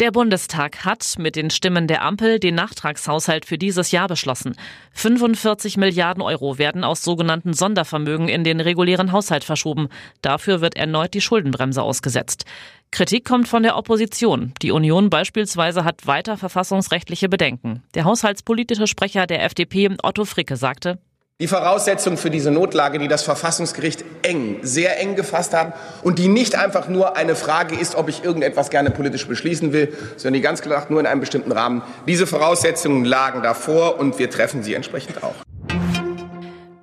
Der Bundestag hat mit den Stimmen der Ampel den Nachtragshaushalt für dieses Jahr beschlossen. 45 Milliarden Euro werden aus sogenannten Sondervermögen in den regulären Haushalt verschoben. Dafür wird erneut die Schuldenbremse ausgesetzt. Kritik kommt von der Opposition. Die Union beispielsweise hat weiter verfassungsrechtliche Bedenken. Der haushaltspolitische Sprecher der FDP, Otto Fricke, sagte, die Voraussetzungen für diese Notlage, die das Verfassungsgericht eng, sehr eng gefasst hat und die nicht einfach nur eine Frage ist, ob ich irgendetwas gerne politisch beschließen will, sondern die ganz klar nur in einem bestimmten Rahmen. Diese Voraussetzungen lagen davor und wir treffen sie entsprechend auch.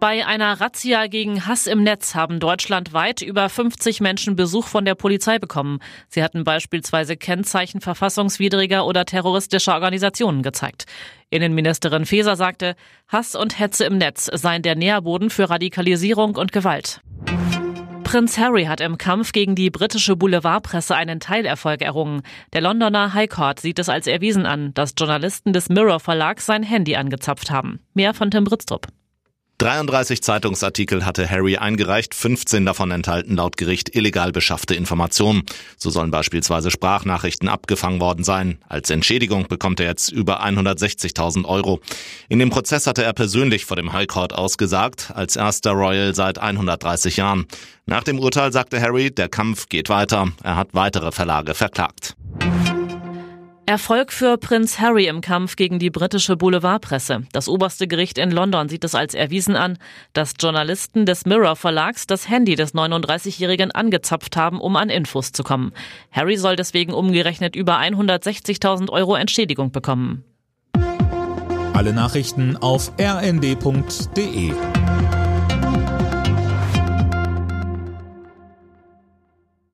Bei einer Razzia gegen Hass im Netz haben deutschlandweit über 50 Menschen Besuch von der Polizei bekommen. Sie hatten beispielsweise Kennzeichen verfassungswidriger oder terroristischer Organisationen gezeigt. Innenministerin Faeser sagte, Hass und Hetze im Netz seien der Nährboden für Radikalisierung und Gewalt. Prinz Harry hat im Kampf gegen die britische Boulevardpresse einen Teilerfolg errungen. Der Londoner High Court sieht es als erwiesen an, dass Journalisten des Mirror Verlags sein Handy angezapft haben. Mehr von Tim Britztrup. 33 Zeitungsartikel hatte Harry eingereicht, 15 davon enthalten laut Gericht illegal beschaffte Informationen. So sollen beispielsweise Sprachnachrichten abgefangen worden sein. Als Entschädigung bekommt er jetzt über 160.000 Euro. In dem Prozess hatte er persönlich vor dem High Court ausgesagt, als erster Royal seit 130 Jahren. Nach dem Urteil sagte Harry, der Kampf geht weiter. Er hat weitere Verlage verklagt. Erfolg für Prinz Harry im Kampf gegen die britische Boulevardpresse. Das oberste Gericht in London sieht es als erwiesen an, dass Journalisten des Mirror Verlags das Handy des 39-Jährigen angezapft haben, um an Infos zu kommen. Harry soll deswegen umgerechnet über 160.000 Euro Entschädigung bekommen. Alle Nachrichten auf rnd.de